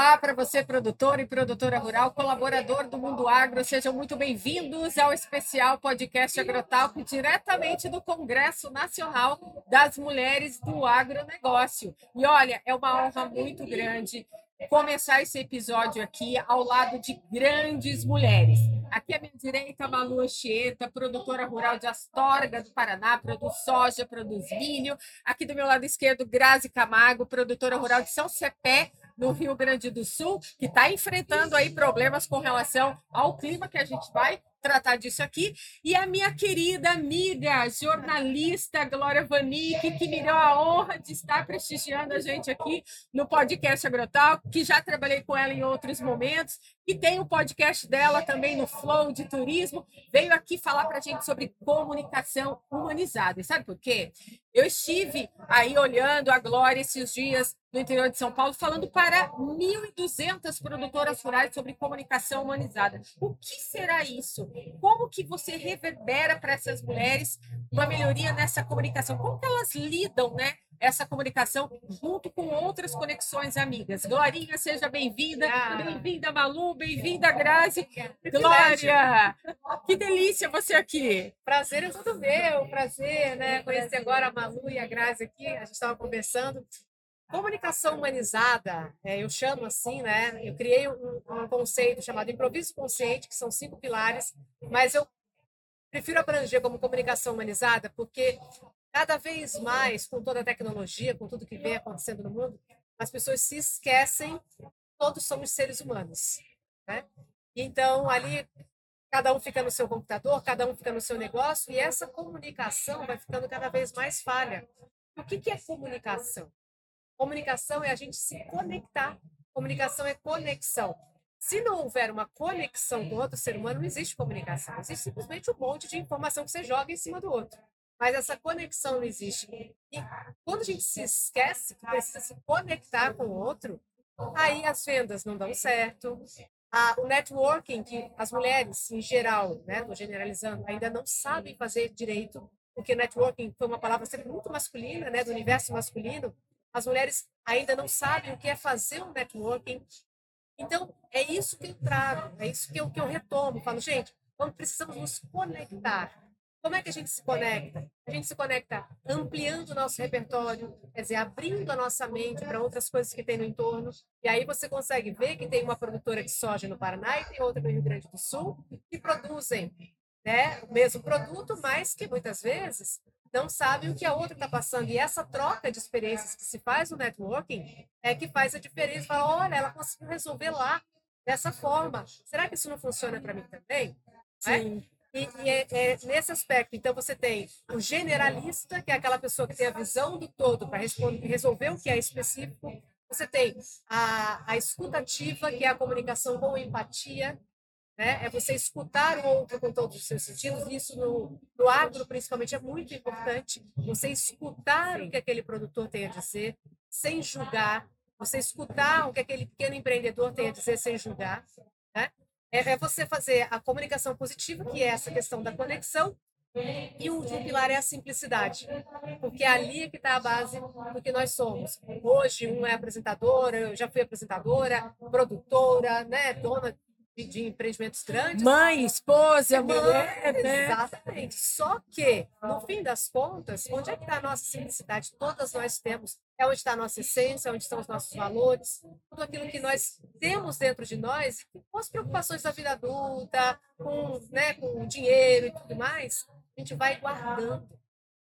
Olá para você, produtor e produtora rural, colaborador do Mundo Agro. Sejam muito bem-vindos ao especial podcast Agrotalk, diretamente do Congresso Nacional das Mulheres do Agronegócio. E olha, é uma honra muito grande começar esse episódio aqui ao lado de grandes mulheres. Aqui à minha direita, Malu Anchieta, produtora rural de Astorga, do Paraná, produz soja, produz milho. Aqui do meu lado esquerdo, Grazi Camargo, produtora rural de São Cepé, no Rio Grande do Sul, que está enfrentando aí problemas com relação ao clima que a gente vai tratar disso aqui. E a minha querida amiga, jornalista Glória Vanik, que me deu a honra de estar prestigiando a gente aqui no podcast Agrotal, que já trabalhei com ela em outros momentos, e tem o podcast dela também no Flow de Turismo, veio aqui falar para a gente sobre comunicação humanizada. E sabe por quê? Eu estive aí olhando a Glória esses dias no interior de São Paulo, falando para 1.200 produtoras rurais sobre comunicação humanizada. O que será isso? Como que você reverbera para essas mulheres uma melhoria nessa comunicação? Como que elas lidam, né? Essa comunicação junto com outras conexões amigas. Glorinha, seja bem-vinda. Bem-vinda, Malu. Bem-vinda, Grazi. Glória! Que delícia você aqui. Prazer é todo meu. Prazer, né? Conhecer agora a Malu e a Grazi aqui. A gente estava conversando. Comunicação humanizada, é, eu chamo assim, né? Eu criei um, um, conceito chamado improviso consciente, que são cinco pilares, mas eu prefiro abranger como comunicação humanizada, porque cada vez mais, com toda a tecnologia, com tudo que vem acontecendo no mundo, as pessoas se esquecem todos somos seres humanos, né? Então, ali, cada um fica no seu computador, cada um fica no seu negócio, e essa comunicação vai ficando cada vez mais falha. O que, que é comunicação? Comunicação é a gente se conectar. Comunicação é conexão. Se não houver uma conexão com outro ser humano, não existe comunicação. Existe simplesmente um monte de informação que você joga em cima do outro. Mas essa conexão não existe. E quando a gente se esquece que precisa se conectar com o outro, aí as vendas não dão certo. Ah, o networking, que as mulheres, em geral, né, estou generalizando, ainda não sabem fazer direito, porque networking foi uma palavra sempre muito masculina, né, do universo masculino, as mulheres ainda não sabem o que é fazer um networking. Então, é isso que eu trago, é isso que eu, que eu retomo. Falo, gente, vamos, precisamos nos conectar. Como é que a gente se conecta? A gente se conecta ampliando o nosso repertório, quer dizer, abrindo a nossa mente para outras coisas que tem no entorno. E aí você consegue ver que tem uma produtora de soja no Paraná e tem outra no Rio Grande do Sul, que produzem né, o mesmo produto, mas que muitas vezes não sabem o que a outra está passando. E essa troca de experiências que se faz no networking é que faz a diferença. Fala, olha, ela conseguiu resolver lá dessa forma. Será que isso não funciona para mim também? É? Sim. É? E, e é, é, nesse aspecto, então você tem o generalista, que é aquela pessoa que tem a visão do todo para resolver o que é específico. Você tem a, a escutativa, que é a comunicação com empatia, né? É você escutar o outro com todos os seus sentidos. Isso no, no agro, principalmente, é muito importante. Você escutar o que aquele produtor tem a dizer, sem julgar. Você escutar o que aquele pequeno empreendedor tem a dizer, sem julgar. É, é você fazer a comunicação positiva, que é essa questão da conexão, e o último pilar é a simplicidade, porque é ali que está a base do que nós somos. Hoje, um é apresentadora, eu já fui apresentadora, produtora, né, dona de, de empreendimentos grandes. Mãe, esposa, mulher. Né? Exatamente. Só que, no fim das contas, onde é que está a nossa simplicidade? Todas nós temos. É onde está a nossa essência, onde estão os nossos valores, tudo aquilo que nós temos dentro de nós, com as preocupações da vida adulta, com, né, com o dinheiro e tudo mais, a gente vai guardando.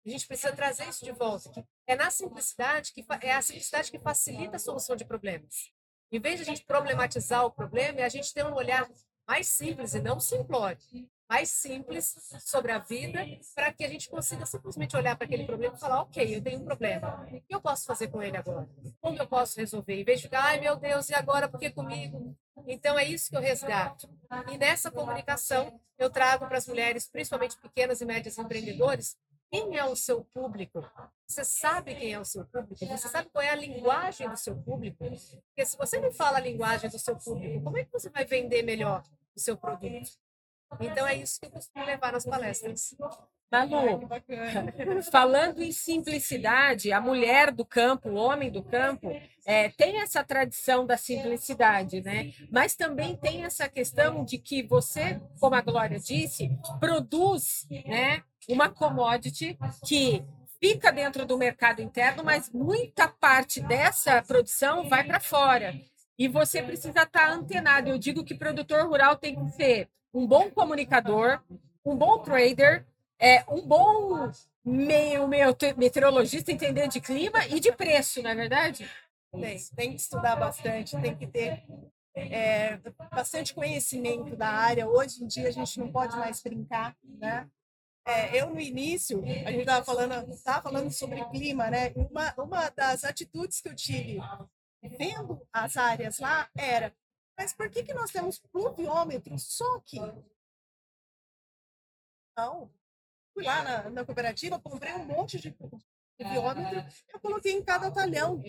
A gente precisa trazer isso de volta. é na simplicidade que é a simplicidade que facilita a solução de problemas. Em vez de a gente problematizar o problema, é a gente ter um olhar mais simples e não simplório, mais simples sobre a vida, para que a gente consiga simplesmente olhar para aquele problema e falar: ok, eu tenho um problema, o que eu posso fazer com ele agora? Como eu posso resolver? Em vez de ficar, ai meu Deus, e agora por que comigo? Então é isso que eu resgato. E nessa comunicação eu trago para as mulheres, principalmente pequenas e médias empreendedores, quem é o seu público? Você sabe quem é o seu público? Você sabe qual é a linguagem do seu público? Porque se você não fala a linguagem do seu público, como é que você vai vender melhor o seu produto? Então é isso que eu costumo levar nas palestras. Malu, falando em simplicidade, a mulher do campo, o homem do campo, é, tem essa tradição da simplicidade, né? Mas também tem essa questão de que você, como a Glória disse, produz né, uma commodity que fica dentro do mercado interno, mas muita parte dessa produção vai para fora. E você precisa estar antenado. Eu digo que produtor rural tem que ser um bom comunicador, um bom trader, é, um bom meio, meio meteorologista, entender de clima e de preço, não é verdade? Tem, tem que estudar bastante, tem que ter é, bastante conhecimento da área. Hoje em dia a gente não pode mais brincar, né? É, eu no início, a gente estava falando, tava falando sobre clima, né? Uma, uma das atitudes que eu tive vendo as áreas lá era, mas por que, que nós temos pluviômetro só aqui? Não. Fui lá na, na cooperativa, comprei um monte de pluviômetro, eu coloquei em cada talhão.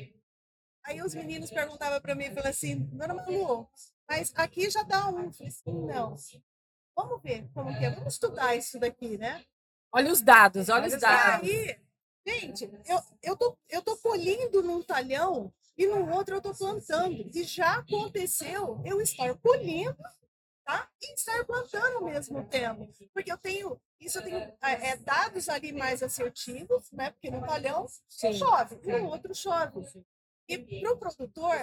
Aí os meninos perguntavam para mim, falaram assim, Dona Malu, mas aqui já dá um. Eu falei assim, não. Vamos ver como que é. Vamos estudar isso daqui, né? Olha os dados, olha, os dados. Aí, gente, eu, eu, tô, eu tô colhendo num talhão e no outro eu tô plantando. E já aconteceu eu estar colhendo tá? e estar plantando ao mesmo tempo. Porque eu tenho, isso eu tenho é, é dados ali mais assertivos, né? Porque no talhão Sim. chove, no outro chove. E para o produtor,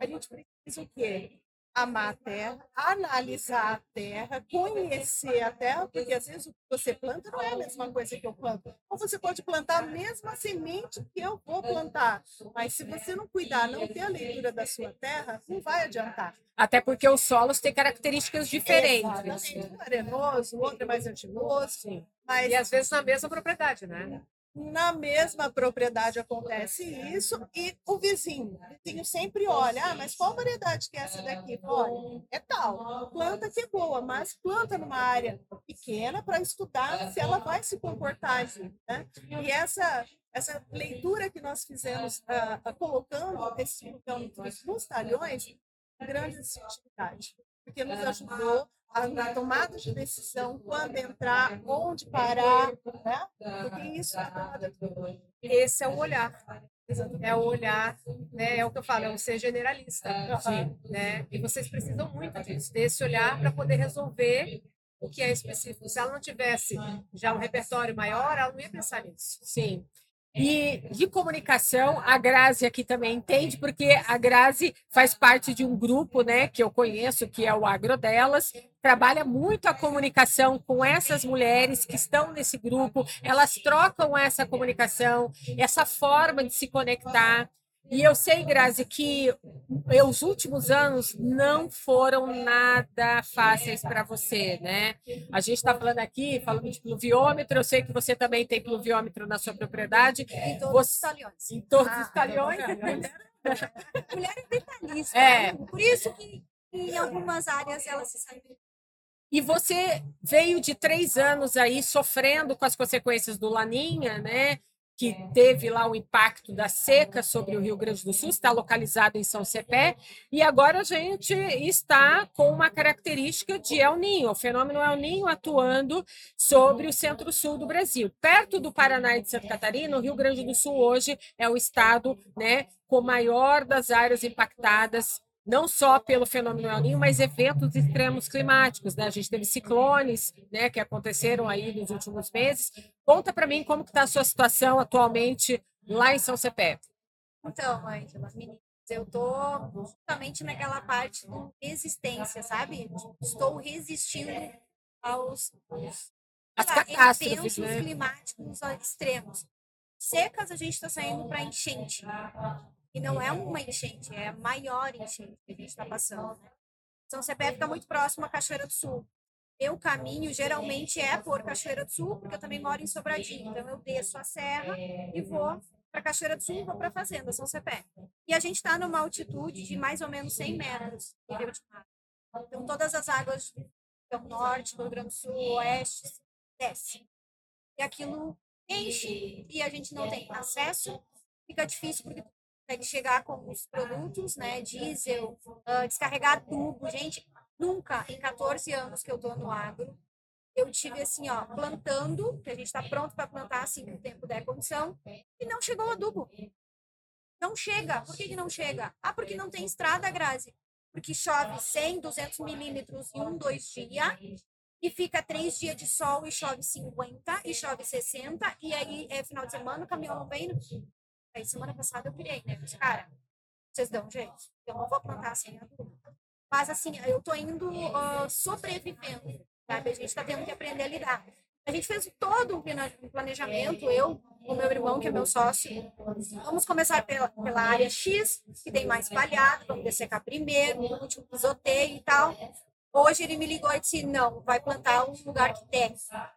a gente precisa o quê? Amar a terra, analisar a terra, conhecer a terra, porque às vezes o que você planta não é a mesma coisa que eu planto. Ou você pode plantar a mesma semente que eu vou plantar, mas se você não cuidar, não ter a leitura da sua terra, não vai adiantar. Até porque os solos têm características diferentes. Exatamente. Um é arenoso, o outro é mais arginoso. Mas... E às vezes na mesma propriedade, né? Na mesma propriedade acontece isso e o vizinho, o vizinho sempre olha, ah, mas qual variedade que é essa daqui? Olha, é tal, planta que é boa, mas planta numa área pequena para estudar se ela vai se comportar assim, né? E essa essa leitura que nós fizemos uh, colocando esses parâmetros nos talhões, grande utilidade, porque nos ajudou a tomada de decisão, quando entrar, onde parar, né? Porque isso é Esse é o olhar. É o olhar, né? É o que eu falo, é o ser generalista. Né? E vocês precisam muito disso, desse olhar para poder resolver o que é específico. Se ela não tivesse já um repertório maior, ela não ia pensar nisso. Sim. E de comunicação, a Grazi aqui também entende, porque a Grazi faz parte de um grupo né, que eu conheço, que é o Agro Delas, trabalha muito a comunicação com essas mulheres que estão nesse grupo, elas trocam essa comunicação, essa forma de se conectar. E eu sei, Grazi, que os últimos anos não foram nada fáceis para você, né? A gente está falando aqui, falando de pluviômetro, eu sei que você também tem pluviômetro na sua propriedade. Em todos você... os talhões. Em todos ah, os talhões. Mulher é detalhista. É. Né? Por isso que em algumas áreas ela se sabe e você veio de três anos aí sofrendo com as consequências do Laninha, né? Que teve lá o impacto da seca sobre o Rio Grande do Sul, está localizado em São Cepé, e agora a gente está com uma característica de El Ninho, o fenômeno El Ninho atuando sobre o centro-sul do Brasil. Perto do Paraná e de Santa Catarina, o Rio Grande do Sul hoje é o estado né, com maior das áreas impactadas não só pelo fenômeno El Niño, mas eventos extremos climáticos, né? A gente teve ciclones, né, que aconteceram aí nos últimos meses. Conta para mim como está a sua situação atualmente lá em São Cepé. Então, Angela, eu tô justamente naquela parte de resistência, sabe? Estou resistindo aos, aos As catástrofes, eventos né? climáticos extremos. Secas, a gente está saindo para enchente. E não é uma enchente, é a maior enchente que a gente está passando. Né? São Cepé fica muito próximo à Cachoeira do Sul. Meu caminho geralmente é por Cachoeira do Sul, porque eu também moro em Sobradinho. Então eu desço a serra e vou para Cachoeira do Sul e vou para a Fazenda São Cepé. E a gente está numa altitude de mais ou menos 100 metros nível de mar. Então todas as águas do norte, do Rio Grande do Sul, oeste, descem. E aquilo enche e a gente não tem acesso. Fica difícil porque consegue chegar com os produtos, né? Diesel, uh, descarregar tubo. Gente, Nunca, em 14 anos que eu tô no agro, eu tive assim, ó, plantando, que a gente está pronto para plantar assim que o tempo der condição, e não chegou o adubo. Não chega. Por que, que não chega? Ah, porque não tem estrada, Grazi. Porque chove 100, 200 milímetros em um, dois dias, e fica três dias de sol e chove 50, e chove 60, e aí é final de semana, o caminhão não vem. Aí semana passada eu pirei, né? Disse, cara, vocês dão jeito. Eu não vou plantar sem adubo. Mas assim, eu tô indo uh, sobrevivendo sabe? A gente está tendo que aprender a lidar. A gente fez todo um planejamento, eu, o meu irmão, que é meu sócio. Vamos começar pela, pela área X, que tem mais palhado, vamos dessecar primeiro, no último pisoteio e tal. Hoje ele me ligou e disse: não, vai plantar um lugar que der.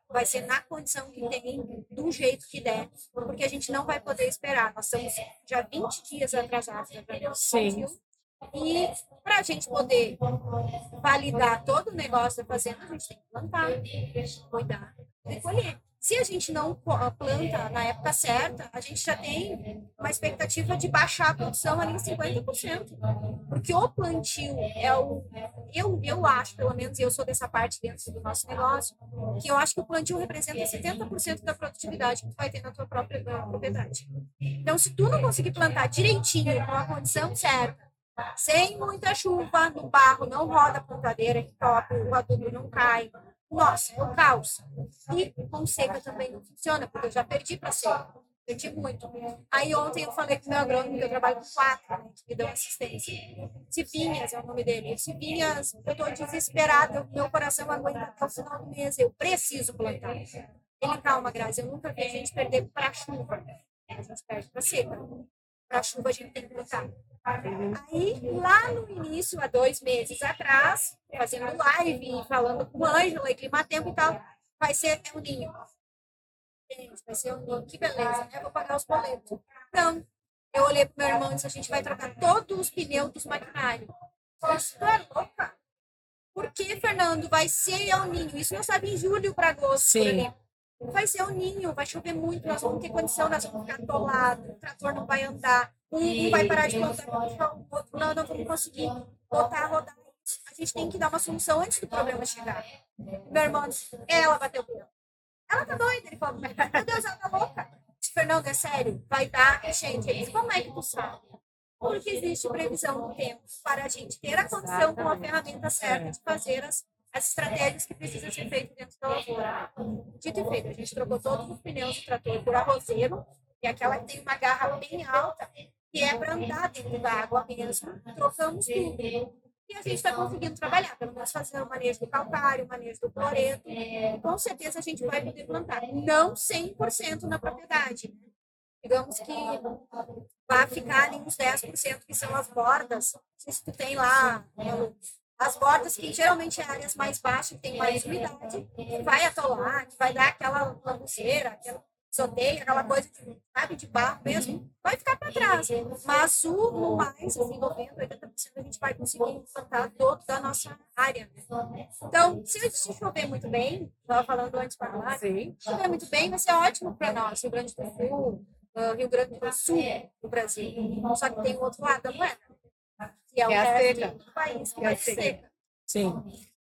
Vai ser na condição que tem, do jeito que der, porque a gente não vai poder esperar. Nós estamos já 20 dias atrasados Sim. E para a gente poder validar todo o negócio da fazenda, a gente tem que plantar, cuidar e colher. Se a gente não planta na época certa, a gente já tem uma expectativa de baixar a produção ali em 50%. Porque o plantio é o. Eu, eu acho, pelo menos, eu sou dessa parte dentro do nosso negócio, que eu acho que o plantio representa 70% da produtividade que tu vai ter na tua própria propriedade. Então, se tu não conseguir plantar direitinho, com a condição certa, sem muita chuva, no barro não roda a plantadeira, entope, o adubo não cai. Nossa, é o caos. E com seca também não funciona, porque eu já perdi para seca. Perdi muito. Aí ontem eu falei com o meu agrônomo, que eu trabalho com quatro, né, que me dão assistência. Cipinhas é o nome dele. Cipinhas, eu estou desesperada, meu coração aguenta até o final do mês, eu preciso plantar. Ele, calma, Grazi, eu nunca vi a gente perder para chuva. A gente perde para seca. Para chuva a gente tem que plantar. Aí, lá no início, há dois meses atrás, fazendo live, falando com o Ângela e clima tempo e tal, vai ser o ninho. Gente, vai ser o ninho. Que beleza, né? Vou pagar os boletos. Não. Eu olhei pro meu irmão e disse, a gente vai trocar todos os pneus dos maquinários. Você é louca? Por que, Fernando? Vai ser o ninho. Isso não sabe em julho para agosto, Sim. Vai ser o ninho, vai chover muito, nós vamos ter condição, nós vamos ficar atolados, o trator não vai andar, um vai parar de plantar, o outro não, não vamos conseguir botar a rodar. A gente tem que dar uma solução antes do problema chegar. Meu irmão disse, ela bateu o pneu. Ela tá doida, ele falou, meu Deus, ela tá louca. Fernando, é sério, vai dar enchente. Ele disse, como é que tu sabe? Porque existe previsão do tempo para a gente ter a condição com a ferramenta certa de fazer as as estratégias que precisam ser feitas dentro da lavoura. Dito e feito, a gente trocou todos os pneus do trator por arrozeiro, que é aquela que tem uma garra bem alta, que é para andar dentro da água mesmo. Trocamos tudo. E a gente está conseguindo trabalhar, pelo menos fazer o manejo do calcário, o manejo do cloreto. Com certeza a gente vai poder plantar. Não 100% na propriedade. Digamos que vai ficar ali uns 10% que são as bordas. Se tu tem lá as bordas, que geralmente é áreas mais baixas, que tem mais umidade, que vai atolar, que vai dar aquela lambuceira, aquela soteia, aquela coisa de, sabe, de barro mesmo, vai ficar para trás. Mas o no mais, assim, 90%, 80% a gente vai conseguir plantar todo da nossa área. Então, se, se chover muito bem, estava falando antes para lá, se chover muito bem, vai ser ótimo para nós, Rio Grande do Sul, uh, Rio Grande do Sul do Brasil. Só que tem o outro lado da moeda que é o é seca. do país, que é vai seca. seca. Sim.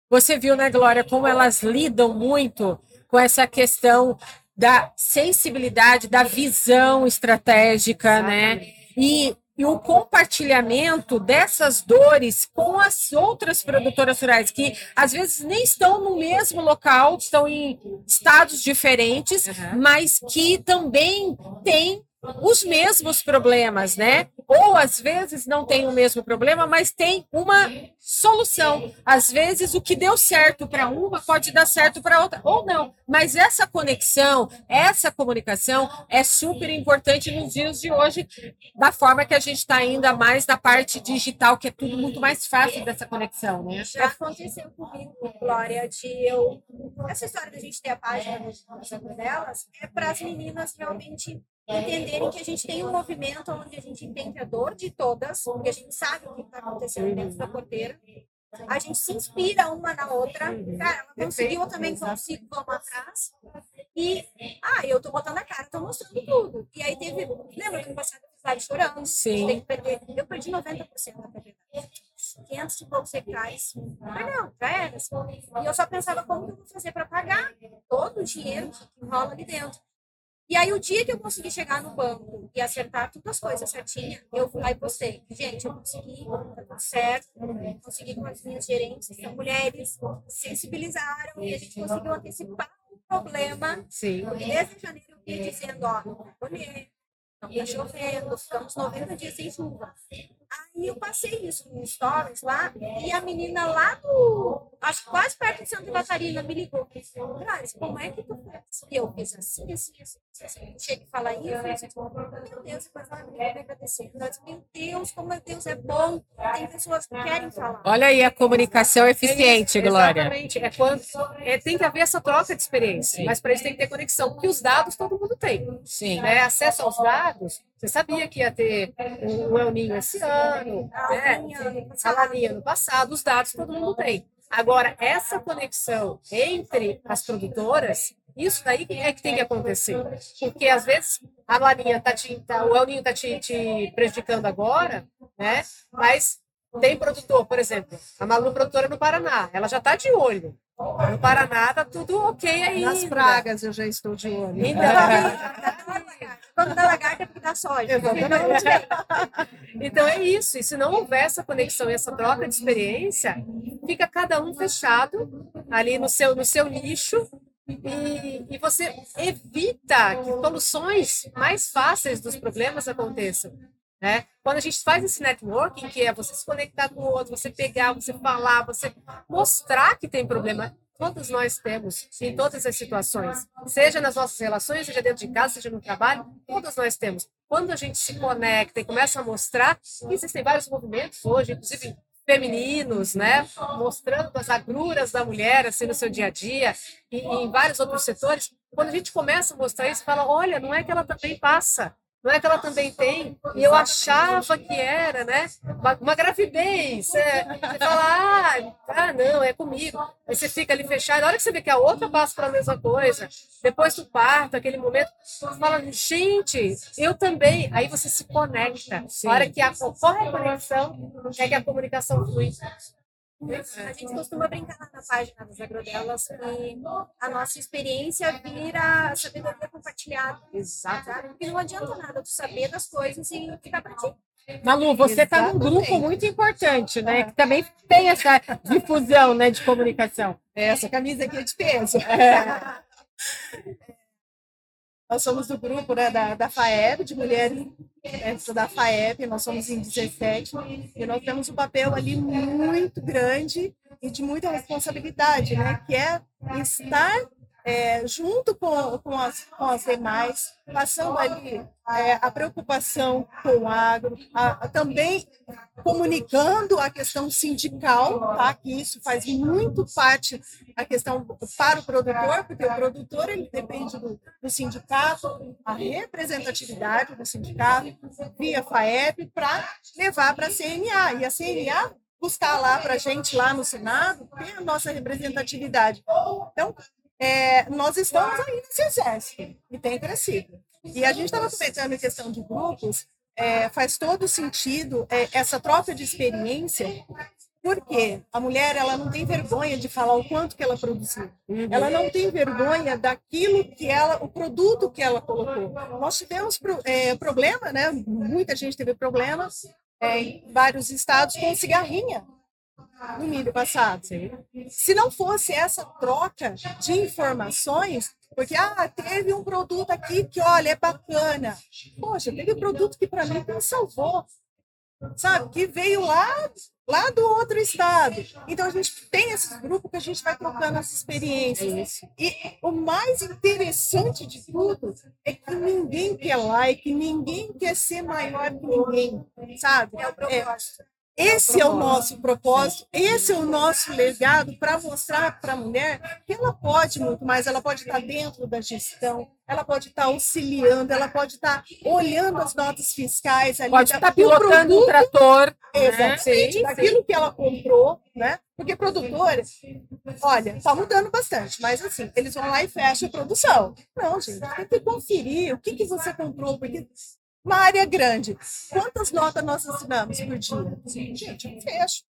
Você viu, né, Glória, como elas lidam muito com essa questão da sensibilidade, da visão estratégica, né? Exatamente. né? E, e o compartilhamento dessas dores com as outras produtoras rurais, que às vezes nem estão no mesmo local, estão em estados diferentes, uhum. mas que também têm os mesmos problemas, né? Ou às vezes não tem o mesmo problema, mas tem uma solução. Às vezes o que deu certo para uma pode dar certo para outra, ou não. Mas essa conexão, essa comunicação é super importante nos dias de hoje, da forma que a gente está ainda mais da parte digital, que é tudo muito mais fácil dessa conexão, né? Já aconteceu comigo, Glória, de eu. Essa história da gente ter a página delas é para as meninas realmente entenderem que a gente tem um movimento onde a gente entende a dor de todas, porque a gente sabe o que está acontecendo dentro da porteira, a gente se inspira uma na outra. Cara, ela conseguiu, eu também consigo, vamos atrás. E, ah, eu tô botando a cara, tô mostrando tudo. E aí teve, lembra que no passado eu estava chorando? Sim. Tem que perder. Eu perdi 90% da propriedade. 500 e poucos hectares. Mas não, já era. E eu só pensava como que eu vou fazer para pagar todo o dinheiro que rola ali dentro. E aí, o dia que eu consegui chegar no banco e acertar todas as coisas certinhas, eu fui lá e postei. Gente, eu consegui, tá tudo certo, consegui com as minhas gerentes, que são mulheres, sensibilizaram e a gente conseguiu antecipar o problema. Sim. Porque desde janeiro eu ia dizendo, ó, não vou colher, não tá chovendo, ficamos 90 dias sem chuva. Aí eu passei isso no stories lá, e a menina lá do. Acho quase perto de Santa Catarina me ligou. Grazi, como é que tu fez? E eu fiz assim, assim, assim. assim. Chega e fala isso, assim, meu Deus, depois ela me agradecer. Eu disse, meu Deus, como Deus é bom. Tem pessoas que querem falar. Olha aí a comunicação eficiente, É isso, Glória. Exatamente. É quando, é, tem que haver essa troca de experiência, mas para isso tem que ter conexão, porque os dados todo mundo tem. Sim. Né? Acesso aos dados, você sabia que ia ter um El Ninho esse ano, né? a no passado, os dados todo mundo tem. Agora, essa conexão entre as produtoras, isso daí é que tem que acontecer. Porque às vezes a Laninha tá te, tá, o El Ninho está te, te prejudicando agora, né? Mas tem produtor, por exemplo, a Malu produtora no Paraná, ela já está de olho. No Paraná tá tudo ok ainda. Nas pragas eu já estou de olho. Então, Quando dá lagarta é porque dá soja. Então é isso. E se não houver essa conexão e essa troca de experiência, fica cada um fechado ali no seu, no seu nicho e, e você evita que soluções mais fáceis dos problemas aconteçam. Né? Quando a gente faz esse networking, que é você se conectar com o outro, você pegar, você falar, você mostrar que tem problema, todos nós temos em todas as situações, seja nas nossas relações, seja dentro de casa, seja no trabalho, todos nós temos. Quando a gente se conecta e começa a mostrar, existem vários movimentos hoje, inclusive femininos, né, mostrando as agruras da mulher assim no seu dia a dia e, e em vários outros setores. Quando a gente começa a mostrar isso, fala, olha, não é que ela também passa não é que ela também tem, e eu achava que era, né? Uma, uma gravidez. É, você fala, ah, ah, não, é comigo. Aí você fica ali fechado. Na hora que você vê que a outra passa pela mesma coisa, depois do parto, aquele momento, você fala, gente, eu também. Aí você se conecta. Sim. A hora que a, ocorre a conexão, é que a comunicação flui. A gente costuma brincar lá na página das agrodelas que a nossa experiência vira sabedoria compartilhada. Exato. Sabe? Porque não adianta nada tu saber das coisas e ficar pra ti. Malu, você está num grupo muito importante, né? Que também tem essa difusão né, de comunicação. Essa camisa aqui é de peso. Nós somos do grupo né, da, da FAEB, de mulheres da FAEB, nós somos em 17, e nós temos um papel ali muito grande e de muita responsabilidade, né, que é estar é, junto com, com, as, com as demais, passando ali é, a preocupação com o agro, a- também comunicando a questão sindical, tá? que isso faz muito parte a questão para o produtor, porque o produtor ele depende do, do sindicato, a representatividade do sindicato via FAEP para levar para a CNA e a CNA buscar lá para a gente lá no Senado ter a nossa representatividade. Então é, nós estamos aí nesse exército e tem crescido. E a gente estava comentando em questão de grupos, é, faz todo sentido é, essa troca de experiência, porque a mulher ela não tem vergonha de falar o quanto que ela produziu. Ela não tem vergonha daquilo que ela, o produto que ela colocou. Nós tivemos pro- é, problema, né? Muita gente teve problema é, em vários estados com cigarrinha no milho passado. Se não fosse essa troca de informações, porque ah, teve um produto aqui que olha é bacana. Poxa, teve um produto que para mim me salvou, sabe? Que veio lá lá do outro estado. Então a gente tem esses grupos que a gente vai trocando as experiências. E o mais interessante de tudo é que ninguém quer like, ninguém quer ser maior que ninguém, sabe? É o propósito. Esse é o nosso propósito, esse é o nosso legado para mostrar para a mulher que ela pode muito mais, ela pode estar dentro da gestão, ela pode estar auxiliando, ela pode estar olhando as notas fiscais ali. Pode estar do pilotando um produto, trator. Exatamente, Sim, daquilo que ela comprou, né? Porque produtores, olha, tá mudando bastante, mas assim, eles vão lá e fecham a produção. Não, gente, tem que conferir o que, que você comprou, porque uma área grande. Quantas notas nós assinamos por dia? Gente, eu fecho.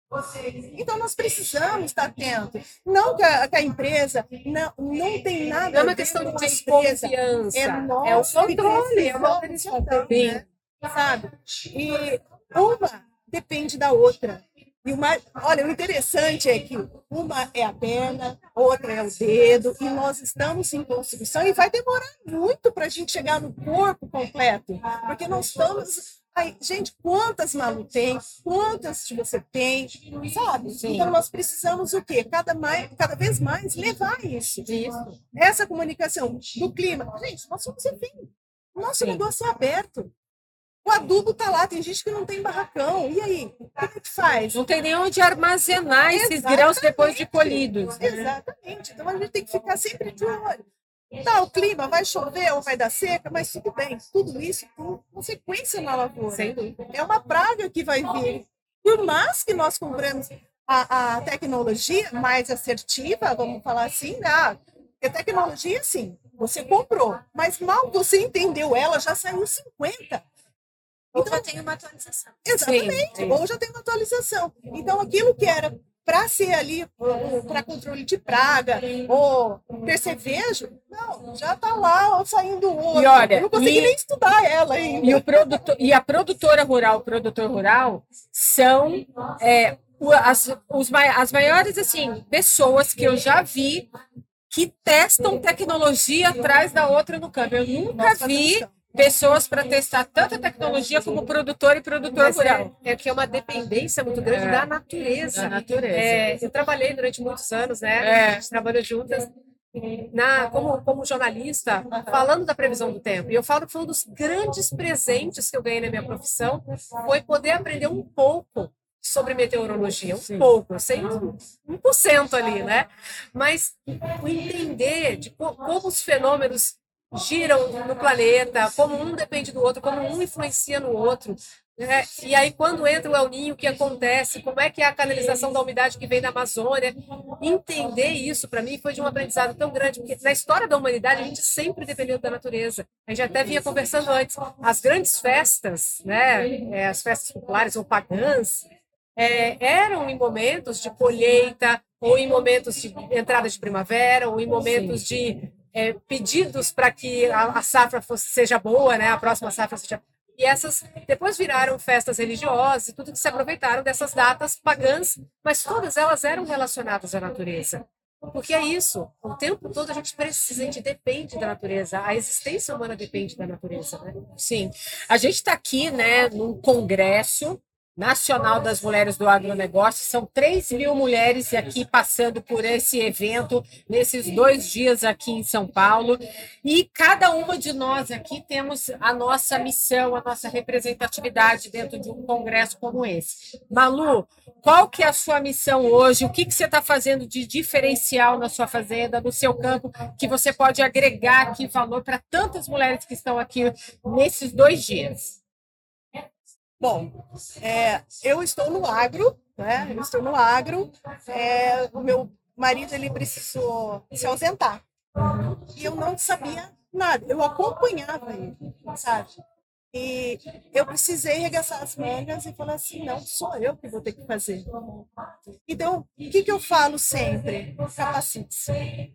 Então, nós precisamos estar atentos. Não que a, que a empresa não, não tem nada Não é uma questão de empresa. desconfiança. É, É, o controle, é uma organização. né? sabe? E uma depende da outra. E uma, olha, o interessante é que uma é a perna, outra é o dedo, e nós estamos em construção e vai demorar muito para a gente chegar no corpo completo, porque nós estamos. Aí, gente, quantas Malu tem? Quantas você tem? Sabe? Sim. Então nós precisamos o quê? Cada, mais, cada vez mais levar isso. Isso. Essa comunicação do clima. Gente, nós somos. O nosso Sim. negócio é aberto. O adubo tá lá, tem gente que não tem barracão. E aí? Como é que faz? Não tem nem onde armazenar esses Exatamente. grãos depois de colhidos. né? Exatamente. Então a gente tem que ficar sempre de olho. Tá, o clima vai chover ou vai dar seca, mas tudo bem. Tudo isso tem consequência na lavoura. Sem dúvida. É uma praga que vai vir. Por mais que nós compramos a, a tecnologia mais assertiva, vamos falar assim, né? Porque a tecnologia, sim, você comprou, mas mal você entendeu ela, já saiu 50. Ou Então, já tem uma atualização. Exatamente. Sim, sim. Ou já tem uma atualização. Então, aquilo que era para ser ali para controle de praga ou percevejo, não, já está lá ó, saindo outro. E olha, Eu não consegui e- nem estudar ela ainda. E, o produtor, e a produtora rural, o produtor rural, são é, as, os, as maiores assim, pessoas que eu já vi que testam tecnologia atrás da outra no campo. Eu nunca vi fazemos pessoas para testar tanta tecnologia como produtor e produtor Mas rural. é, é que é uma dependência muito grande É. da natureza. Da natureza. É, eu trabalhei durante muitos anos, né? É. A gente trabalhou juntas. Na, como, como jornalista, falando da previsão do tempo. E eu falo que foi um dos grandes presentes que eu ganhei na minha profissão, foi poder aprender um pouco sobre meteorologia, um Sim. pouco, sem um, um por cento ali, né? Mas o entender de co- como os fenômenos giram no planeta, como um depende do outro, como um influencia no outro. né? E aí, quando entra o El Ninho, o que acontece? Como é que é a canalização da umidade que vem da Amazônia? Entender isso, para mim, foi de um aprendizado tão grande, porque na história da humanidade, a gente sempre dependeu da natureza. A gente até vinha conversando antes. As grandes festas, né, é, as festas populares ou pagãs, é, eram em momentos de colheita, ou em momentos de entrada de primavera, ou em momentos de é, pedidos para que a, a safra fosse, seja boa, né? A próxima safra seja. E essas depois viraram festas religiosas e tudo que se aproveitaram dessas datas pagãs, mas todas elas eram relacionadas à natureza. Porque é isso, o tempo todo a gente precisa, a gente depende da natureza, a existência humana depende da natureza, né? Sim. A gente está aqui, né, num congresso nacional das mulheres do agronegócio. São 3 mil mulheres aqui passando por esse evento nesses dois dias aqui em São Paulo. E cada uma de nós aqui temos a nossa missão, a nossa representatividade dentro de um congresso como esse. Malu, qual que é a sua missão hoje? O que, que você está fazendo de diferencial na sua fazenda, no seu campo, que você pode agregar aqui valor para tantas mulheres que estão aqui nesses dois dias? Bom, é, eu estou no agro, né? Eu estou no agro. é, o meu marido ele precisou se ausentar e eu não sabia nada. Eu acompanhava ele, sabe? E eu precisei arregaçar as mangas e falar assim, não, sou eu que vou ter que fazer. Então, o que, que eu falo sempre? Capacite-se.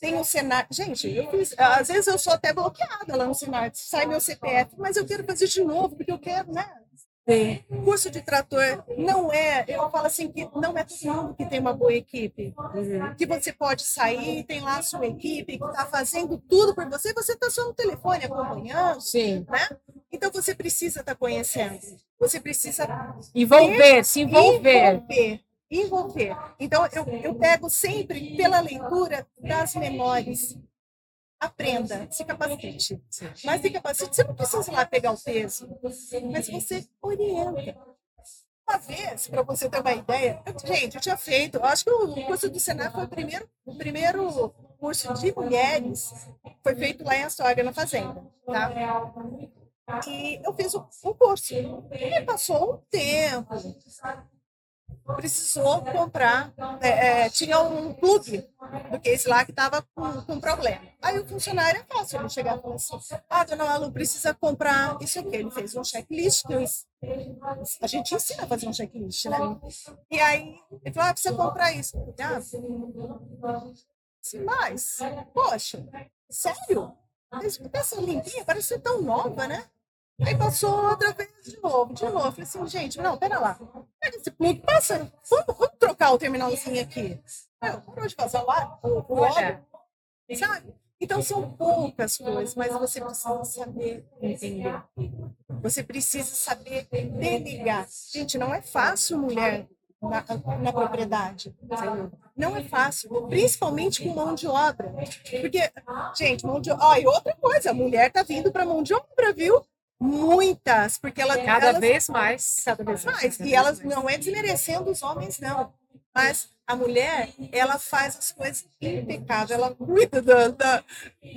Tem um cenário. Gente, eu fiz. Às vezes eu sou até bloqueada lá no cenário. Sai meu CPF, mas eu quero fazer de novo, porque eu quero, né? Curso de trator não é, eu falo assim, que não é todo mundo que tem uma boa equipe. Que você pode sair, tem lá a sua equipe que está fazendo tudo por você, você está só no telefone acompanhando, Sim. né? Então você precisa estar conhecendo. Você precisa Envolver, se envolver. envolver. Envolver. Então, eu, eu pego sempre pela leitura das menores. Aprenda, se capacite. Mas se capacite, você não precisa ir lá pegar o peso, mas você orienta. Uma vez, para você ter uma ideia, eu- gente, eu tinha feito, eu acho que o curso do Senai foi o primeiro, o primeiro curso de mulheres, foi feito lá em Astorga, na Fazenda. Tá? E eu fiz o curso. E passou um tempo. Precisou comprar, é, é, tinha um plug do case lá que estava com, com problema. Aí o funcionário é fácil ele chegar e falar assim, ah, dona Malu, precisa comprar isso aqui. Ele fez um checklist, a gente ensina a fazer um checklist, né? E aí ele falou, ah, precisa comprar isso. Ah, mas, poxa, sério? Essa limpinha parece ser tão nova, né? Aí passou outra vez de novo, de novo. Falei assim, gente, não, pera lá. Pega esse plug, passa, vamos, vamos trocar o terminalzinho aqui. Não, parou de vazar lá, o, óleo, sabe? Então são poucas coisas, mas você precisa saber entender. Você precisa saber delegar. Gente, não é fácil mulher na, na propriedade. Não é fácil, principalmente com mão de obra. Porque, gente, mão de obra. Oh, e outra coisa, a mulher tá vindo para mão de obra, viu? Muitas, porque ela cada elas, vez mais, cada vez mais. Cada e elas mais. não é desmerecendo os homens não, mas a mulher ela faz as coisas impecáveis, ela cuida da, da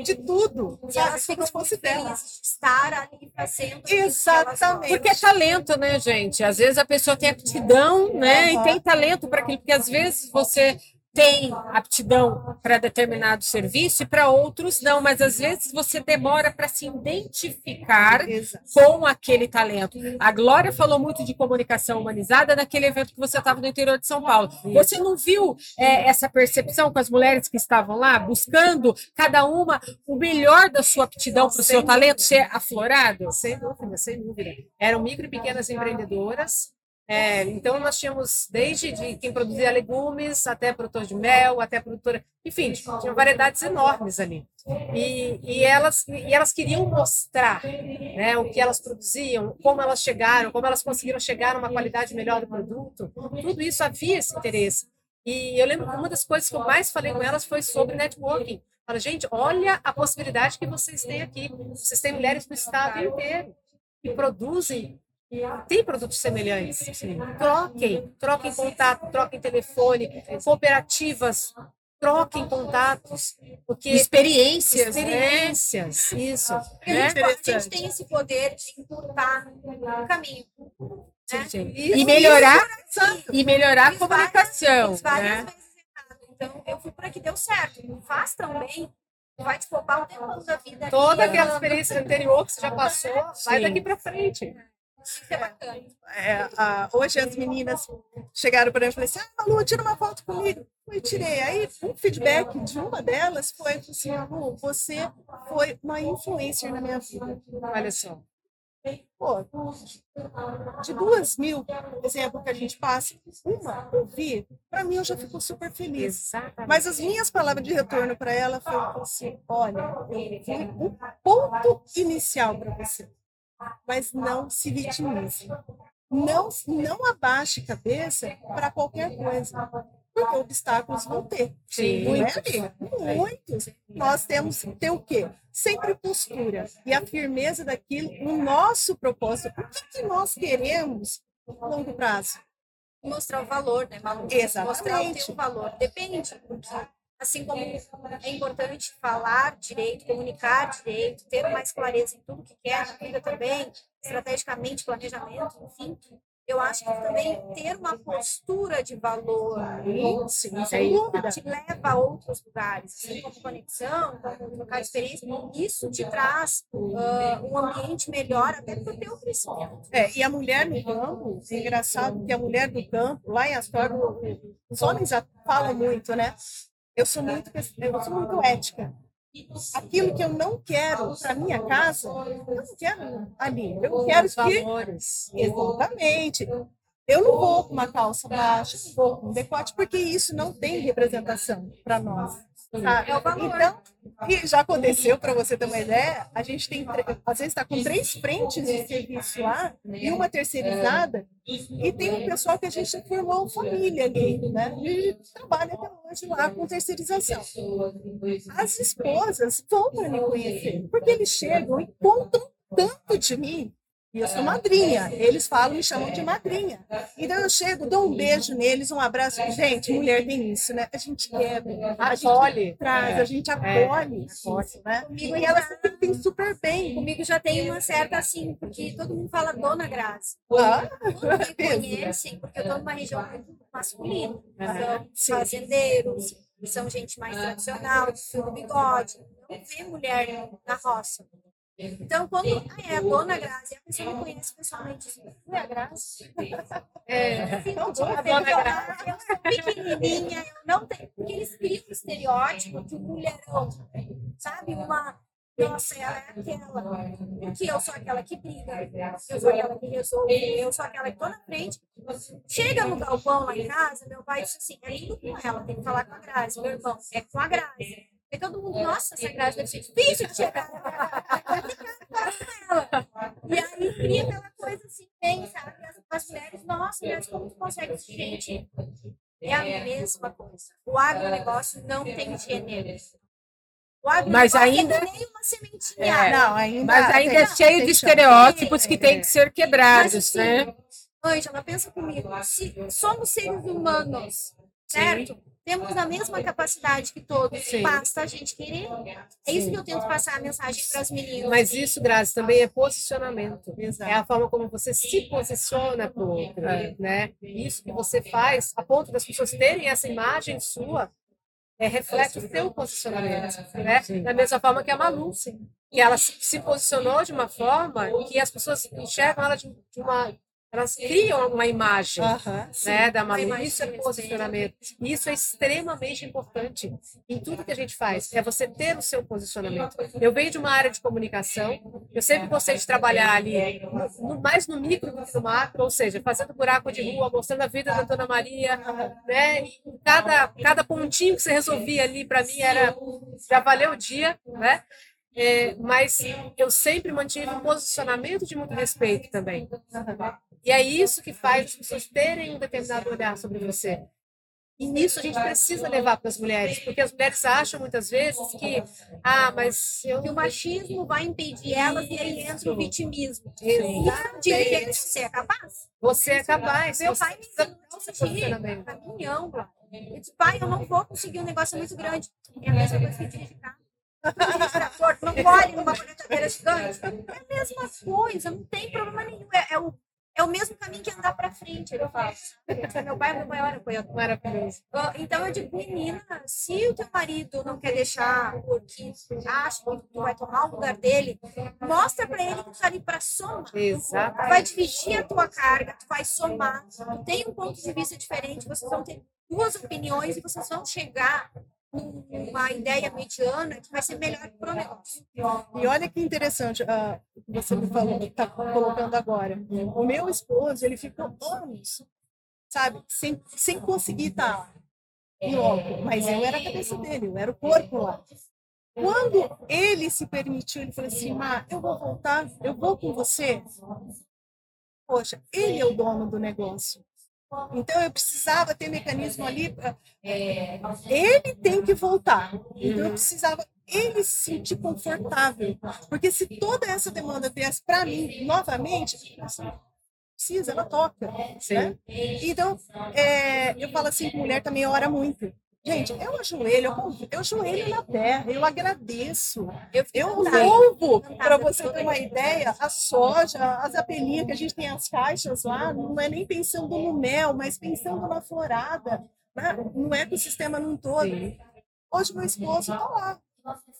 de tudo, e? Elas ficam fosse dela. estar ali fazendo exatamente, porque é talento, né, gente? Às vezes a pessoa tem aptidão, né, uhum. e tem talento para aquilo, porque às vezes você tem aptidão para determinado serviço e para outros não, mas às vezes você demora para se identificar Exato. com aquele talento. A Glória falou muito de comunicação humanizada naquele evento que você estava no interior de São Paulo. Você não viu é, essa percepção com as mulheres que estavam lá, buscando cada uma o melhor da sua aptidão para o seu talento ser aflorado? Sem dúvida, sem dúvida. Eram micro e pequenas empreendedoras é, então, nós tínhamos desde de quem produzia legumes, até produtor de mel, até produtora. Enfim, tinha variedades enormes ali. E, e, elas, e elas queriam mostrar né, o que elas produziam, como elas chegaram, como elas conseguiram chegar a uma qualidade melhor do produto. Tudo isso havia esse interesse. E eu lembro que uma das coisas que eu mais falei com elas foi sobre networking. Fala, gente, olha a possibilidade que vocês têm aqui. Vocês têm mulheres do estado inteiro que produzem tem produtos semelhantes. Sim. Troquem, troquem contato, troquem telefone, cooperativas, troquem contatos, porque experiências, né? experiências, né? isso. Né? A gente tem esse poder de encurtar o caminho. Né? E melhorar e melhorar a comunicação. Né? Então, eu fui por aqui, deu certo. Faz também vai te poupar um tempo da vida. Toda aquela experiência anterior que você já passou, Sim. vai daqui para frente. É, é, a, hoje as meninas chegaram para mim e falaram assim: Ah, Lu, tira uma foto comigo. Eu tirei. Aí um feedback de uma delas foi assim: Lu, você foi uma influencer na minha vida. Olha só. Pô, de duas mil, exemplo que a gente passa, uma ouvir, para mim eu já fico super feliz. Exatamente. Mas as minhas palavras de retorno para ela foi assim: olha, eu fui um ponto inicial para você mas não se vitimize. Não, não abaixe cabeça para qualquer coisa, porque obstáculos vão ter. Sim, é, Muitos. Nós temos que ter o quê? Sempre postura e a firmeza daquilo, o nosso propósito. O que, que nós queremos a longo prazo? Mostrar o valor, né, Malu? Exatamente. Mostrar o teu valor. Depende, porque assim como é importante falar direito, comunicar direito, ter mais clareza em tudo que quer na vida também, estrategicamente, planejamento, enfim, eu acho que também ter uma postura de valor sim, te leva a outros lugares, assim como conexão, como trocar experiência, isso te traz uh, um ambiente melhor até para o teu crescimento. É, e a mulher no campo, é engraçado que a mulher do campo, lá em Astorga, os homens já falam muito, né? Eu sou muito, eu sou muito ética. Aquilo que eu não quero para minha casa, eu não quero ali. Eu quero Os que. Exatamente. Eu não vou com uma calça baixa, não vou com um decote, porque isso não tem representação para nós. Sabe? É então, e já aconteceu, para você ter uma ideia, a gente tem, às vezes está com três frentes de serviço lá e uma terceirizada, e tem um pessoal que a gente formou família ali, né? E trabalha até hoje lá com terceirização. As esposas vão para me conhecer, porque eles chegam e contam tanto de mim E eu sou madrinha. Eles falam, me chamam de madrinha. Então eu chego, dou um beijo neles, um abraço. Gente, mulher tem isso, né? A gente quebra, a Acolhe. gente traz, É. a gente acolhe isso, né? Comigo E elas se sentem super bem. Comigo já tem uma certa assim, porque todo mundo fala Dona Graça. Ah, Todos me conhecem, porque eu estou numa região muito masculina. São Sim. fazendeiros, são gente mais tradicional, do bigode. Não vê mulher na roça. Então, quando ah, é a Dona Graça, e a pessoa me conhece pessoalmente, "Ui, a Graça? É. De a Dona Graça, eu sou pequenininha, eu não tenho. Porque eles criam o estereótipo de um mulherão, sabe? Uma. Nossa, ela é aquela. Porque eu sou aquela que briga, eu sou aquela que resolve, eu sou aquela que tô na frente. Chega no galpão lá em casa, meu pai disse assim: é lindo com ela, tem que falar com a Grazi. Meu irmão, é com a Grazi. E todo mundo, nossa, essa Grazi deve ser difícil de chegar. Ela. E aí cria aquela coisa assim, bem, sabe? As, as mulheres, nossa, mas como tu consegue isso, gente? É a mesma coisa. O agronegócio não tem gênero. O Mas agronegócio ainda- é nem uma sementinha. É. não, ainda, Mas ainda é tem- cheio tem de estereótipos que têm que ser quebrados, Mas, assim, né? Ângela, pensa comigo. Se somos seres humanos, certo? Temos a mesma capacidade que todos. Sim. Basta a gente querer. É isso que eu tento passar a mensagem para as meninas. Mas isso, Grazi, também é posicionamento. Exato. É a forma como você se posiciona para o outro, né? Isso que você faz, a ponto das pessoas terem essa imagem sua, é, reflete o seu posicionamento, né? Da mesma forma que a Malu, que ela se se posicionou de uma forma que as pessoas enxergam ela de, de uma... Elas criam uma imagem, né, da Malu. imagem Isso é posicionamento. E Isso é extremamente importante em tudo que a gente faz. É você ter o seu posicionamento. Eu venho de uma área de comunicação. Eu sempre gostei de trabalhar ali, no- no- mais no micro do que no macro, ou seja, fazendo buraco de rua, mostrando a vida da Dona Maria, né? E cada, cada pontinho que você resolvia ali, para mim, era já valeu o dia, né? É, mas eu sempre mantive um posicionamento de muito respeito também. E é isso que faz as pessoas terem um determinado olhar sobre você. E nisso a gente precisa levar para as mulheres, porque as mulheres acham muitas vezes que, ah, mas eu que o machismo vai impedir elas e aí entra o vitimismo. De que você é capaz. você é capaz. Meu você pai me ensinou posicionamento. caminhão. Eu disse, pai, eu não vou conseguir um negócio muito grande. É a mesma coisa que dirigir carro. Não pode numa coletadeira gigante. É a mesma coisa, não tem problema nenhum. É, é o, é o mesmo caminho que andar para frente, ele fala. Meu pai é meu maior apoiador. Maravilhoso. Então eu digo, menina, se o teu marido não quer deixar porque acha que tu vai tomar o lugar dele, mostra para ele que tu tá ali para somar. Exato. Tu vai dividir a tua carga, tu vai somar. Tu tem um ponto de vista diferente, vocês vão ter duas opiniões e vocês vão chegar numa ideia mediana que vai ser melhor para o negócio. E olha que interessante o que você me falou, está colocando agora. O meu esposo, ele ficou anos, sabe, sem, sem conseguir estar em loco. Mas eu era a cabeça dele, eu era o corpo lá. Quando ele se permitiu, ele falou assim, Má, eu vou voltar, eu vou com você. Poxa, ele é o dono do negócio. Então eu precisava ter mecanismo ali. pra- Ele tem que voltar. Então eu precisava ele se sentir confortável. Porque se toda essa demanda viesse para mim novamente, precisa, ela toca. Né? Então, é, eu falo assim, que mulher também ora muito. Gente, eu ajoelho, eu, ajoelho na terra, eu agradeço. Eu, Eu louvo, para você ter uma ideia, a soja, as abelhinhas que a gente tem as caixas lá, não é nem pensando no mel, mas pensando na florada, né? no ecossistema num todo. Hoje meu esposo está lá,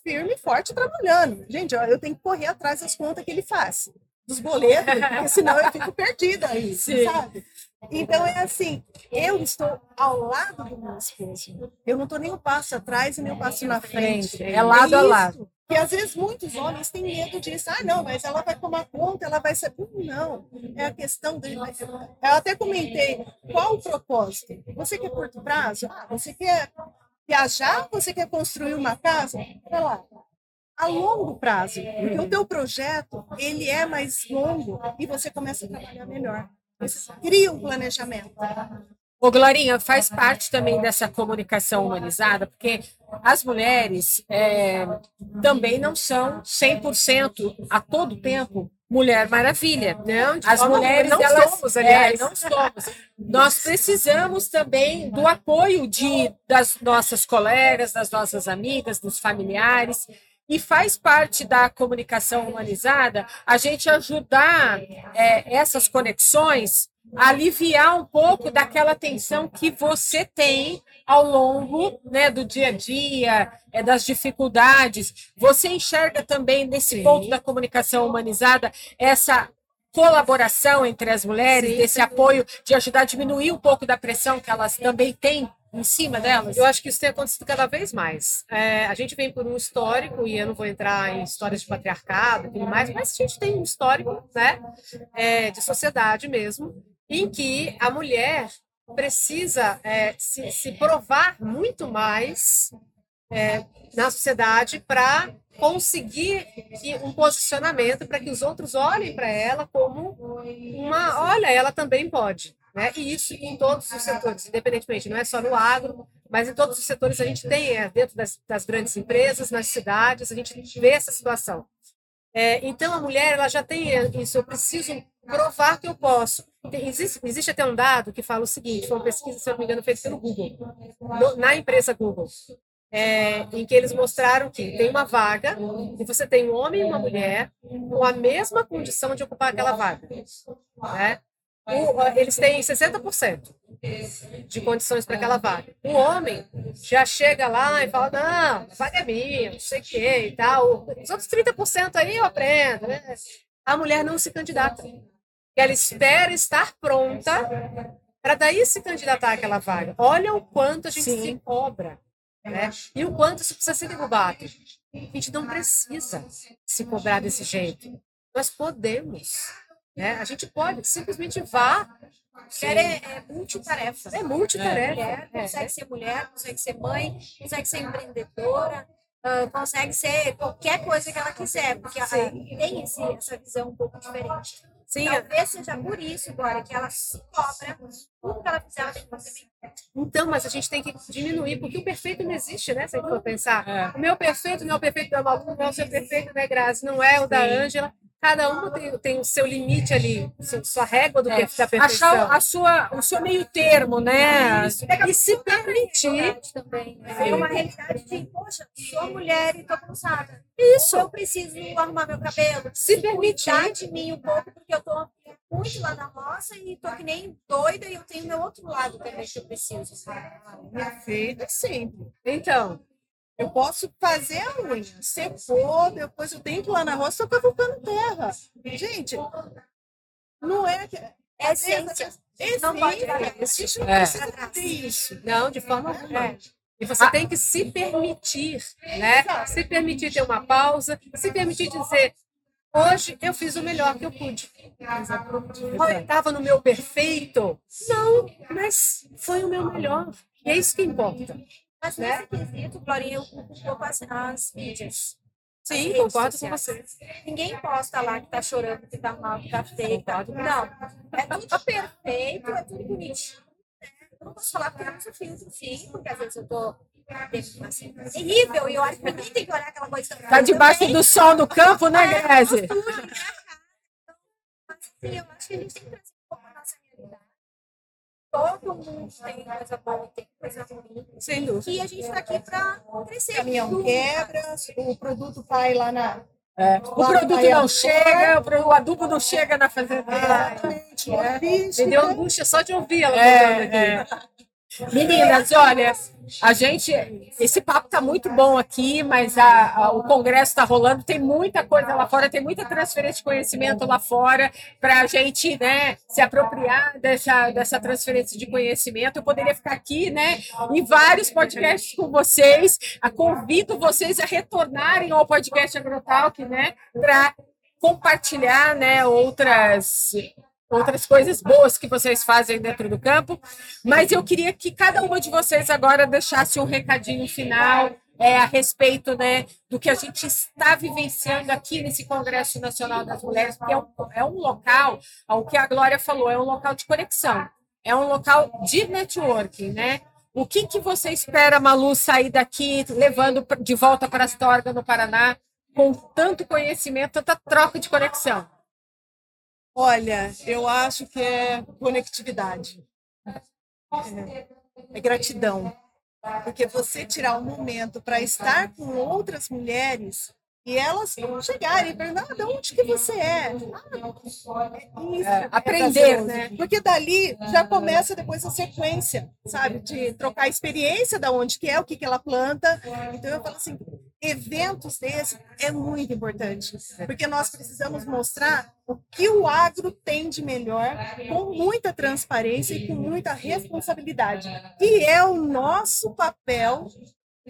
firme e forte trabalhando. Gente, ó, eu tenho que correr atrás das contas que ele faz, dos boletos, porque senão eu fico perdida aí, Sim. sabe? Então é assim, eu estou ao lado do meu esposo. Eu não estou nem um passo atrás e nem um passo na frente. É lado a lado. que às vezes muitos homens têm medo disso. Ah, não, mas ela vai tomar conta, ela vai ser. Não, é a questão dele. Eu até comentei qual o propósito. Você quer curto prazo? Ah, você quer viajar? Você quer construir uma casa? Olha lá. A longo prazo, porque o teu projeto ele é mais longo e você começa a trabalhar melhor. Você cria um planejamento. Ô, Glorinha, faz parte também dessa comunicação humanizada, porque as mulheres é, também não são 100% a todo tempo Mulher Maravilha. Não, As mulheres não elas, somos, aliás. É, não somos. Nós precisamos também do apoio de, das nossas colegas, das nossas amigas, dos familiares. E faz parte da comunicação humanizada a gente ajudar é, essas conexões a aliviar um pouco daquela tensão que você tem ao longo né, do dia a dia, é, das dificuldades. Você enxerga também nesse Sim. ponto da comunicação humanizada essa colaboração entre as mulheres, Sim. esse apoio de ajudar a diminuir um pouco da pressão que elas também têm em cima delas? Eu acho que isso tem acontecido cada vez mais. É, a gente vem por um histórico, e eu não vou entrar em histórias de patriarcado e tudo mais, mas a gente tem um histórico né, é, de sociedade mesmo, em que a mulher precisa é, se, se, provar muito mais é, na sociedade para conseguir um posicionamento para que os outros olhem para ela como uma, olha, ela também pode. Né? E isso em todos os setores, independentemente, não é só no agro, mas em todos os setores a gente tem, é, dentro das, das grandes empresas, nas cidades, a gente vê essa situação. É, então a mulher ela já tem isso, eu preciso provar que eu posso. Existe, existe até um dado que fala o seguinte: foi uma pesquisa, se eu não me engano, feita pelo Google, no, na empresa Google, é, em que eles mostraram que tem uma vaga e você tem um homem e uma mulher com a mesma condição de ocupar aquela vaga. Né? Eles têm 60% de condições para aquela vaga. O homem já chega lá e fala: não, a vaga é minha, não sei o quê e tal. Os outros 30% aí eu aprendo. Né? A mulher não se candidata. Ela espera estar pronta para daí se candidatar àquela vaga. Olha o quanto a gente Sim. se cobra. Né? E o quanto isso precisa ser derrubado. A gente não precisa se cobrar desse jeito. Nós podemos. Né? A gente pode, simplesmente vá. Mulher é, é multitarefa. É multitarefa. É, mulher, consegue ser mulher, consegue ser mãe, consegue ser empreendedora, uh, consegue ser qualquer coisa que ela quiser, porque tem esse, essa visão um pouco diferente. Sim, Talvez seja por isso, agora, que ela se cobra, tudo que ela fizer, ela tem que fazer bem. Então, mas a gente tem que diminuir, porque o perfeito não existe, né? Se a gente for pensar. É. O meu perfeito não é o perfeito da Malu, não é o seu perfeito, né, Grazi? Não é o da Ângela. Cada uma tem, tem o seu limite ali, sua régua do é. da perfeição. Achar a sua, o seu meio termo, né? Isso. E se permitir. Também. Né? É uma realidade de, poxa, sou mulher e tô cansada. Isso. Eu preciso arrumar meu cabelo. Se permitir. de mim um pouco, porque eu tô muito lá na roça e tô que nem doida e eu tenho meu outro lado também que eu preciso. Perfeito, sempre. Então, eu posso fazer a unha, secou, depois eu tenho que ir lá na roça, estou cavocando terra. Gente, não é que. É essência. Não pode Isso não é. precisa ter isso. Não, de forma alguma. É. E você ah. tem que se permitir, né? Se permitir ter uma pausa, se permitir dizer, hoje eu fiz o melhor que eu pude. Estava no meu perfeito? Não, mas foi o meu melhor. E é isso que importa. Mas né? nesse quesito, Glorinha, eu culpo um pouco as, as mídias. Sim, concordo com você. Ninguém posta lá que tá chorando, que tá mal, que tá feio. Não, é tudo perfeito, é tudo bonitinho. Eu não posso falar porque eu uso filtro, sim, porque às vezes eu tô assim, terrível e eu acho que ninguém tem que olhar aquela coisa. Tá debaixo do sol no campo, né, é, Grazi? Assim, eu acho que a gente tem que trazer um pouco a nossa realidade todo mundo tem coisa boa e tem coisa ruim. Sem dúvida. E a gente está aqui para crescer. O caminhão quebra, o produto vai lá na. É. O produto não chega, o adubo não chega na fazenda. Exatamente. É. Me deu angústia só de ouvir ela é, aqui. Meninas, olha, a gente, esse papo está muito bom aqui, mas a, a, o congresso está rolando, tem muita coisa lá fora, tem muita transferência de conhecimento lá fora para a gente, né, se apropriar dessa, dessa transferência de conhecimento. Eu poderia ficar aqui, né, em vários podcasts com vocês. A convido vocês a retornarem ao podcast Agrotalk, né, para compartilhar, né, outras outras coisas boas que vocês fazem dentro do campo. Mas eu queria que cada uma de vocês agora deixasse um recadinho final é, a respeito né, do que a gente está vivenciando aqui nesse Congresso Nacional das Mulheres, porque é um, é um local, o que a Glória falou, é um local de conexão, é um local de networking, né? O que, que você espera, Malu, sair daqui, levando de volta para a Astorga, no Paraná, com tanto conhecimento, tanta troca de conexão? Olha, eu acho que é conectividade. É, é gratidão. Porque você tirar um momento para estar com outras mulheres e elas chegarem e perguntar, ah, de onde que você é? Ah, isso, é, aprender, é né? Porque dali já começa depois a sequência, sabe? De trocar experiência da onde que é, o que que ela planta. Então eu falo assim, eventos desses é muito importante, porque nós precisamos mostrar o que o agro tem de melhor, com muita transparência e com muita responsabilidade. E é o nosso papel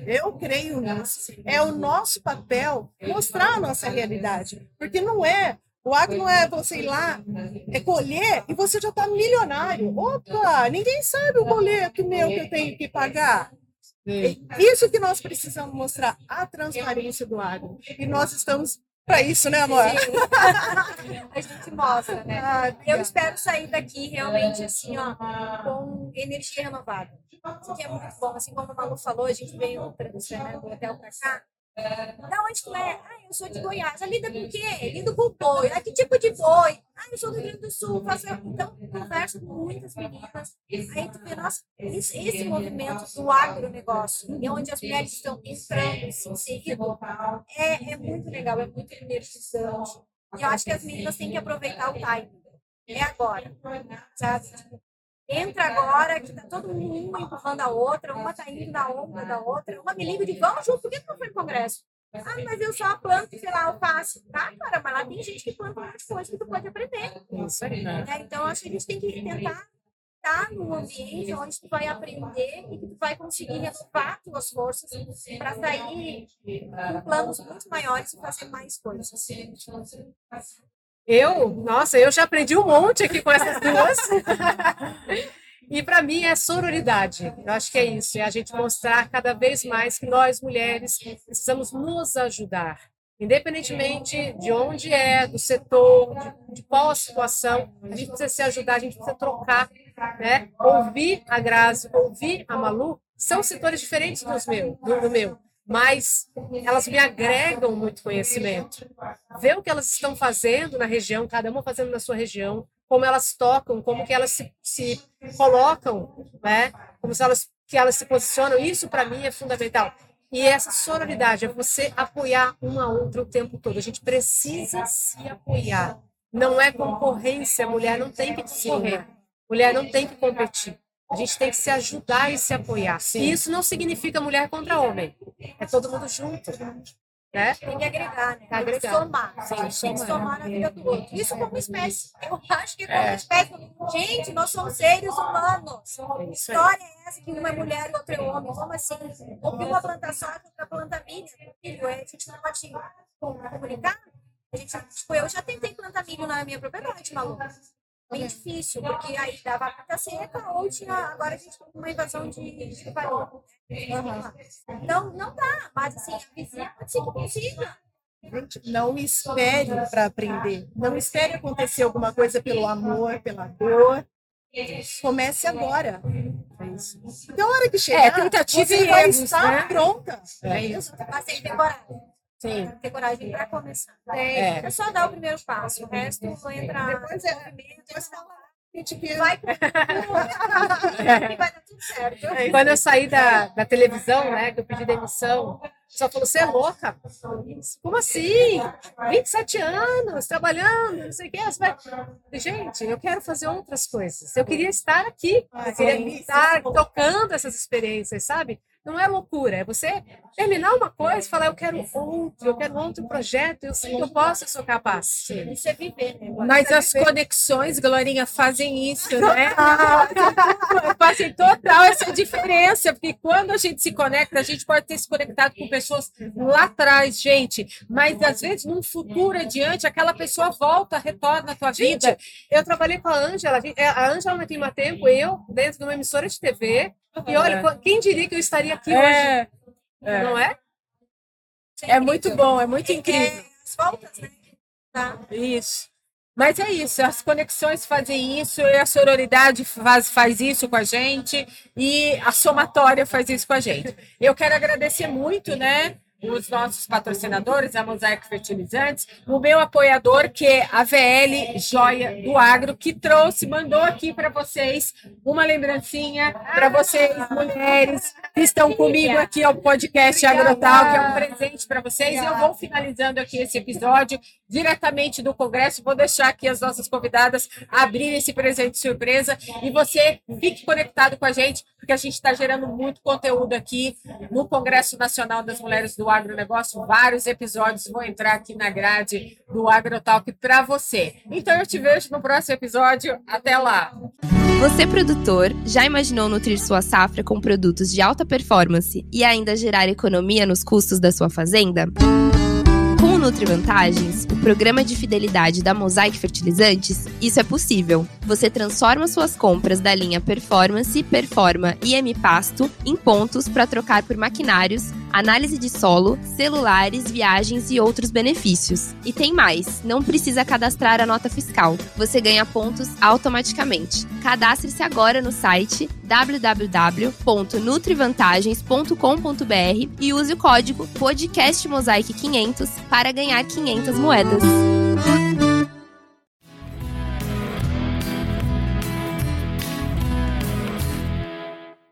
eu creio nisso. É o nosso papel mostrar a nossa realidade. Porque não é. O agro não é você ir lá, é colher e você já está milionário. Opa, ninguém sabe o boleto meu que eu tenho que pagar. É isso que nós precisamos mostrar, a transparência do agro. E nós estamos para isso, né, amor? a gente mostra, né? Ah, eu espero sair daqui realmente assim, ó, com energia renovada. Isso que é muito bom. Assim como o Malu falou, a gente veio né, do hotel para cá. Da onde tu é? Ah, eu sou de Goiás. Ah, lida com o quê? Lido com boi. Ah, que tipo de boi? Ah, eu sou do Rio Grande do Sul. Faço... Então, converso com muitas meninas. Aí tu vê, nossa, esse, esse movimento do agronegócio, e onde as mulheres estão entrando, se inserindo, é, é muito legal, é muito energizante. E eu acho que as meninas têm que aproveitar o time. É agora, sabe? Entra agora, que tá todo mundo empurrando a outra, uma tá indo na onda da outra, uma me liga de vamos junto, por que tu não foi no congresso? Ah, mas eu só planto, sei lá, alface. Tá, cara, mas lá tem gente que planta muitas coisas que tu pode aprender. Isso aí, né? Então, acho que a gente tem que tentar estar num ambiente onde tu vai aprender e que tu vai conseguir renovar tuas forças para sair com planos muito maiores e fazer mais coisas. Eu, nossa, eu já aprendi um monte aqui com essas duas. e para mim é sororidade. Eu acho que é isso, é a gente mostrar cada vez mais que nós mulheres precisamos nos ajudar. Independentemente de onde é, do setor, de, de qual a situação, a gente precisa se ajudar, a gente precisa trocar, né? Ouvir a Grazi, ouvir a Malu, são setores diferentes dos meu, do, do meu mas elas me agregam muito conhecimento. Ver o que elas estão fazendo na região, cada uma fazendo na sua região, como elas tocam, como que elas se, se colocam, né? Como se elas que elas se posicionam, isso para mim é fundamental. E essa sororidade é você apoiar uma a outra o tempo todo. A gente precisa se apoiar. Não é concorrência, mulher não tem que correr. Mulher não tem que competir. A gente tem que se ajudar e se apoiar. Sim. E isso não significa mulher contra homem. É todo mundo junto. Né? Tem que agregar, né? Tem que somar. Sim, tem que somar na vida do outro. Isso como espécie. Eu acho que como é. espécie. Gente, nós somos seres humanos. É história é essa que uma é mulher e outra é homem? Como assim? Ouvir uma planta só e outra planta milho. Filho, a gente não pode comunicar. A gente, tipo, eu já tentei plantar milho na minha propriedade, maluco bem difícil, porque aí dava a planta seca ou tinha, agora a gente tem uma invasão de, de farinha. Uhum. Então, não dá, mas assim, a vizinha pode ser que consiga. Não espere para aprender. Não espere acontecer alguma coisa pelo amor, pela dor. Comece agora. É isso. Então, a hora que chegar, é, tentativa você vai erros, estar né? pronta. É isso. Passei temporada. Sim. Ter coragem para começar. É. é. só dar o primeiro passo. O resto vai entrar depois é, movimento. Depois vai e vai dar tudo certo. É Quando eu saí da, da televisão, né, que eu pedi demissão, só falou, você é louca? Como assim? 27 anos, trabalhando, não sei o que. Você vai... Gente, eu quero fazer outras coisas. Eu queria estar aqui, eu queria estar tocando essas experiências, sabe? Não é loucura, é você terminar uma coisa e falar, eu quero outro, eu quero outro projeto, eu sei que eu posso, eu sou capaz. Isso é viver, né? Mas as conexões, Glorinha, fazem isso, né? fazem total essa diferença, porque quando a gente se conecta, a gente pode ter se conectado com pessoas lá atrás, gente, mas às vezes num futuro adiante, aquela pessoa volta, retorna à tua vida. Gente, eu trabalhei com a Ângela, a Ângela tem mais tempo, eu, dentro de uma emissora de TV, e olha, é. quem diria que eu estaria aqui é. hoje? É. Não é? É muito bom, é muito incrível. as voltas, né? Tá. Isso. Mas é isso, as conexões fazem isso, e a sororidade faz, faz isso com a gente, e a somatória faz isso com a gente. Eu quero agradecer muito, né? Os nossos patrocinadores, a Mosaic Fertilizantes, o meu apoiador, que é a VL Joia do Agro, que trouxe, mandou aqui para vocês uma lembrancinha para vocês, mulheres, que estão comigo aqui ao podcast Agrotal, que é um presente para vocês. Eu vou finalizando aqui esse episódio diretamente do Congresso. Vou deixar aqui as nossas convidadas abrirem esse presente surpresa e você fique conectado com a gente, porque a gente está gerando muito conteúdo aqui no Congresso Nacional das Mulheres do Agronegócio. Vários episódios vão entrar aqui na grade do Agrotalk para você. Então eu te vejo no próximo episódio. Até lá! Você, produtor, já imaginou nutrir sua safra com produtos de alta performance e ainda gerar economia nos custos da sua fazenda? Com o programa de fidelidade da Mosaic Fertilizantes, isso é possível. Você transforma suas compras da linha Performance, Performa e M Pasto em pontos para trocar por maquinários, análise de solo, celulares, viagens e outros benefícios. E tem mais, não precisa cadastrar a nota fiscal. Você ganha pontos automaticamente. Cadastre-se agora no site www.nutrivantagens.com.br e use o código podcastmosaic500 para ganhar 500 moedas.